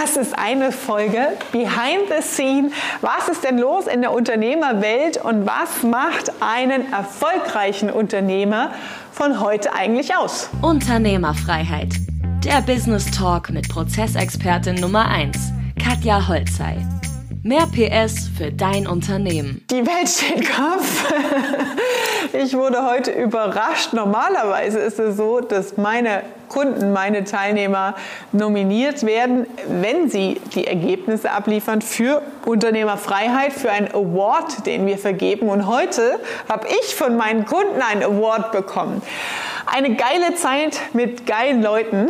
Das ist eine Folge Behind the Scene. Was ist denn los in der Unternehmerwelt und was macht einen erfolgreichen Unternehmer von heute eigentlich aus? Unternehmerfreiheit. Der Business Talk mit Prozessexpertin Nummer 1, Katja Holzei. Mehr PS für dein Unternehmen. Die Welt steht Kopf. Ich wurde heute überrascht. Normalerweise ist es so, dass meine Kunden, meine Teilnehmer nominiert werden, wenn sie die Ergebnisse abliefern für Unternehmerfreiheit, für einen Award, den wir vergeben. Und heute habe ich von meinen Kunden einen Award bekommen. Eine geile Zeit mit geilen Leuten.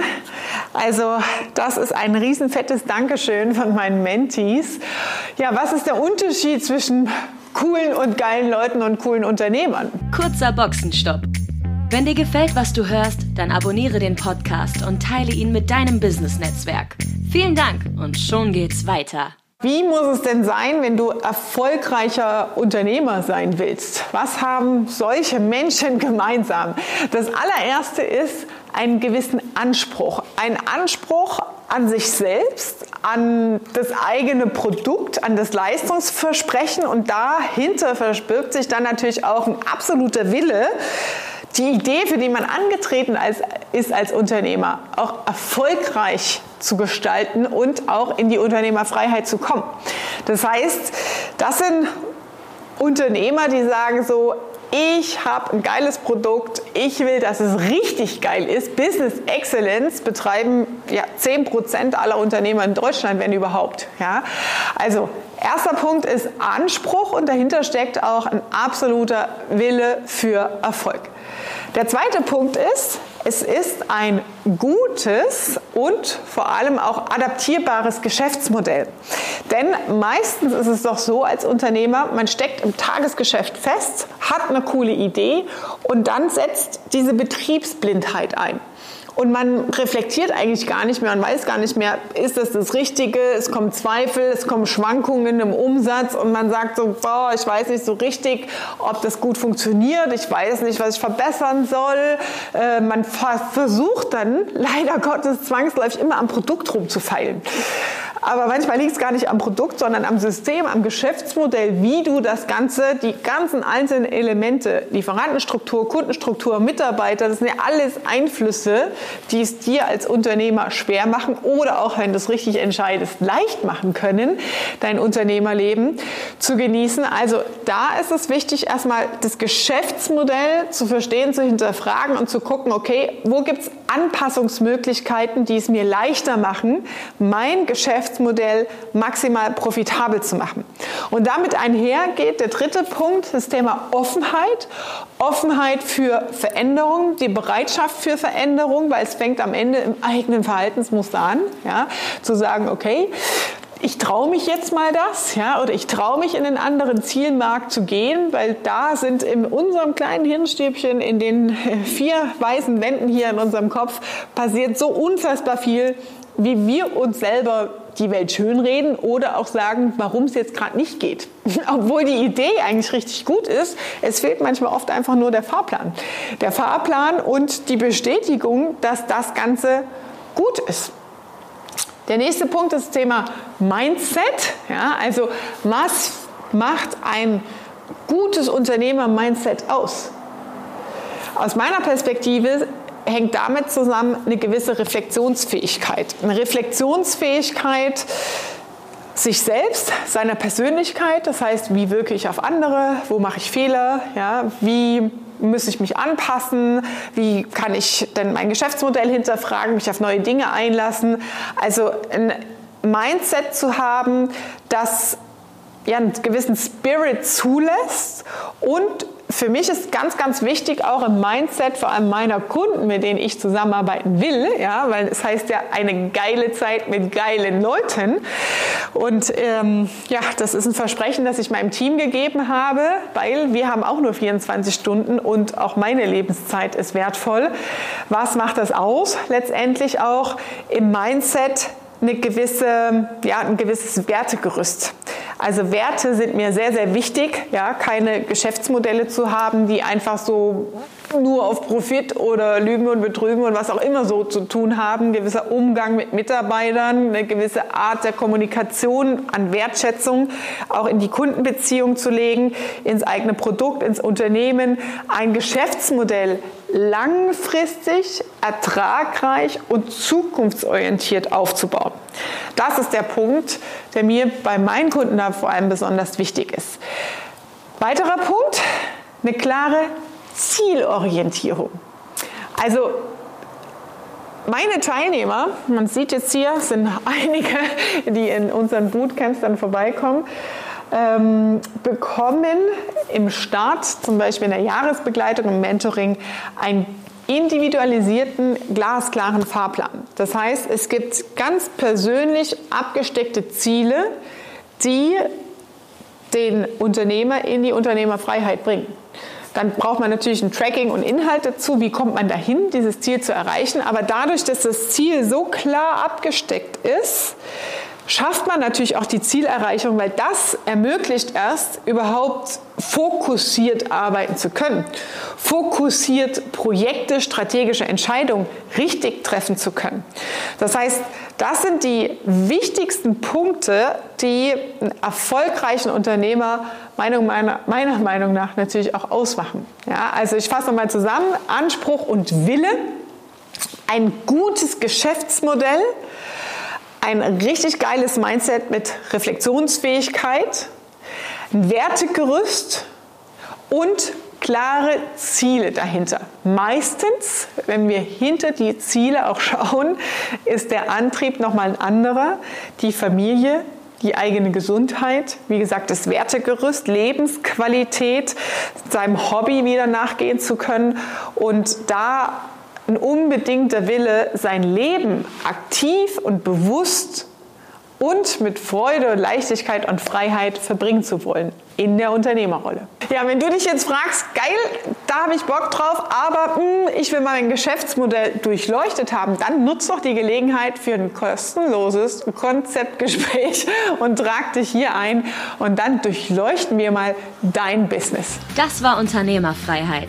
Also das ist ein riesenfettes Dankeschön von meinen Mentees. Ja, was ist der Unterschied zwischen coolen und geilen Leuten und coolen Unternehmern? Kurzer Boxenstopp. Wenn dir gefällt, was du hörst, dann abonniere den Podcast und teile ihn mit deinem Business-Netzwerk. Vielen Dank und schon geht's weiter. Wie muss es denn sein, wenn du erfolgreicher Unternehmer sein willst? Was haben solche Menschen gemeinsam? Das allererste ist einen gewissen Anspruch. Ein Anspruch an sich selbst, an das eigene Produkt, an das Leistungsversprechen und dahinter verbirgt sich dann natürlich auch ein absoluter Wille, die Idee, für die man angetreten ist als Unternehmer, auch erfolgreich zu gestalten und auch in die Unternehmerfreiheit zu kommen. Das heißt, das sind Unternehmer, die sagen so, ich habe ein geiles Produkt, ich will, dass es richtig geil ist. Business Excellence betreiben ja, 10% aller Unternehmer in Deutschland, wenn überhaupt. Ja? Also erster Punkt ist Anspruch und dahinter steckt auch ein absoluter Wille für Erfolg. Der zweite Punkt ist, es ist ein gutes und vor allem auch adaptierbares Geschäftsmodell. Denn meistens ist es doch so als Unternehmer, man steckt im Tagesgeschäft fest, hat eine coole Idee und dann setzt diese Betriebsblindheit ein. Und man reflektiert eigentlich gar nicht mehr, man weiß gar nicht mehr, ist das das Richtige, es kommen Zweifel, es kommen Schwankungen im Umsatz und man sagt so, boah, ich weiß nicht so richtig, ob das gut funktioniert, ich weiß nicht, was ich verbessern soll. Äh, man versucht dann leider Gottes zwangsläufig immer am Produkt rumzufeilen. Aber manchmal liegt es gar nicht am Produkt, sondern am System, am Geschäftsmodell, wie du das Ganze, die ganzen einzelnen Elemente, Lieferantenstruktur, Kundenstruktur, Mitarbeiter, das sind ja alles Einflüsse, die es dir als Unternehmer schwer machen oder auch, wenn du es richtig entscheidest, leicht machen können, dein Unternehmerleben zu genießen. Also da ist es wichtig, erstmal das Geschäftsmodell zu verstehen, zu hinterfragen und zu gucken, okay, wo gibt es Anpassungsmöglichkeiten, die es mir leichter machen, mein Geschäft Geschäftsmodell maximal profitabel zu machen. Und damit einher geht der dritte Punkt, das Thema Offenheit. Offenheit für Veränderung, die Bereitschaft für Veränderung, weil es fängt am Ende im eigenen Verhaltensmuster an, ja, zu sagen, okay, ich traue mich jetzt mal das, ja, oder ich traue mich in einen anderen Zielmarkt zu gehen, weil da sind in unserem kleinen Hirnstäbchen, in den vier weißen Wänden hier in unserem Kopf, passiert so unfassbar viel, wie wir uns selber die Welt schönreden oder auch sagen, warum es jetzt gerade nicht geht. Obwohl die Idee eigentlich richtig gut ist, es fehlt manchmal oft einfach nur der Fahrplan. Der Fahrplan und die Bestätigung, dass das Ganze gut ist. Der nächste Punkt ist das Thema Mindset. Ja, also was macht ein gutes Unternehmer-Mindset aus? Aus meiner Perspektive hängt damit zusammen eine gewisse Reflexionsfähigkeit. Eine Reflexionsfähigkeit sich selbst, seiner Persönlichkeit, das heißt, wie wirke ich auf andere, wo mache ich Fehler, ja, wie muss ich mich anpassen, wie kann ich denn mein Geschäftsmodell hinterfragen, mich auf neue Dinge einlassen. Also ein Mindset zu haben, das ja, einen gewissen Spirit zulässt und für mich ist ganz, ganz wichtig auch im Mindset vor allem meiner Kunden, mit denen ich zusammenarbeiten will, ja, weil es heißt ja eine geile Zeit mit geilen Leuten. Und ähm, ja, das ist ein Versprechen, das ich meinem Team gegeben habe, weil wir haben auch nur 24 Stunden und auch meine Lebenszeit ist wertvoll. Was macht das aus? Letztendlich auch im Mindset eine gewisse, ja, ein gewisses Wertegerüst. Also Werte sind mir sehr, sehr wichtig, ja, keine Geschäftsmodelle zu haben, die einfach so nur auf Profit oder Lügen und Betrügen und was auch immer so zu tun haben, gewisser Umgang mit Mitarbeitern, eine gewisse Art der Kommunikation an Wertschätzung auch in die Kundenbeziehung zu legen, ins eigene Produkt, ins Unternehmen, ein Geschäftsmodell langfristig, ertragreich und zukunftsorientiert aufzubauen. Das ist der Punkt, der mir bei meinen Kunden da vor allem besonders wichtig ist. Weiterer Punkt, eine klare Zielorientierung. Also meine Teilnehmer, man sieht jetzt hier, sind einige, die in unseren Bootcamps dann vorbeikommen, ähm, bekommen im Start, zum Beispiel in der Jahresbegleitung, im Mentoring, einen individualisierten, glasklaren Fahrplan. Das heißt, es gibt ganz persönlich abgesteckte Ziele, die den Unternehmer in die Unternehmerfreiheit bringen. Dann braucht man natürlich ein Tracking und Inhalt dazu. Wie kommt man dahin, dieses Ziel zu erreichen? Aber dadurch, dass das Ziel so klar abgesteckt ist, schafft man natürlich auch die Zielerreichung, weil das ermöglicht erst überhaupt fokussiert arbeiten zu können, fokussiert Projekte, strategische Entscheidungen richtig treffen zu können. Das heißt, das sind die wichtigsten Punkte, die einen erfolgreichen Unternehmer meiner, meiner Meinung nach natürlich auch ausmachen. Ja, also ich fasse nochmal zusammen, Anspruch und Wille, ein gutes Geschäftsmodell, ein richtig geiles Mindset mit Reflexionsfähigkeit, ein Wertegerüst und klare Ziele dahinter. Meistens, wenn wir hinter die Ziele auch schauen, ist der Antrieb nochmal ein anderer. Die Familie, die eigene Gesundheit, wie gesagt, das Wertegerüst, Lebensqualität, seinem Hobby wieder nachgehen zu können und da ein unbedingter Wille, sein Leben aktiv und bewusst und mit Freude, Leichtigkeit und Freiheit verbringen zu wollen in der Unternehmerrolle. Ja, wenn du dich jetzt fragst, geil, da habe ich Bock drauf, aber mh, hm, ich will mein Geschäftsmodell durchleuchtet haben, dann nutz doch die Gelegenheit für ein kostenloses Konzeptgespräch und trag dich hier ein und dann durchleuchten wir mal dein Business. Das war Unternehmerfreiheit.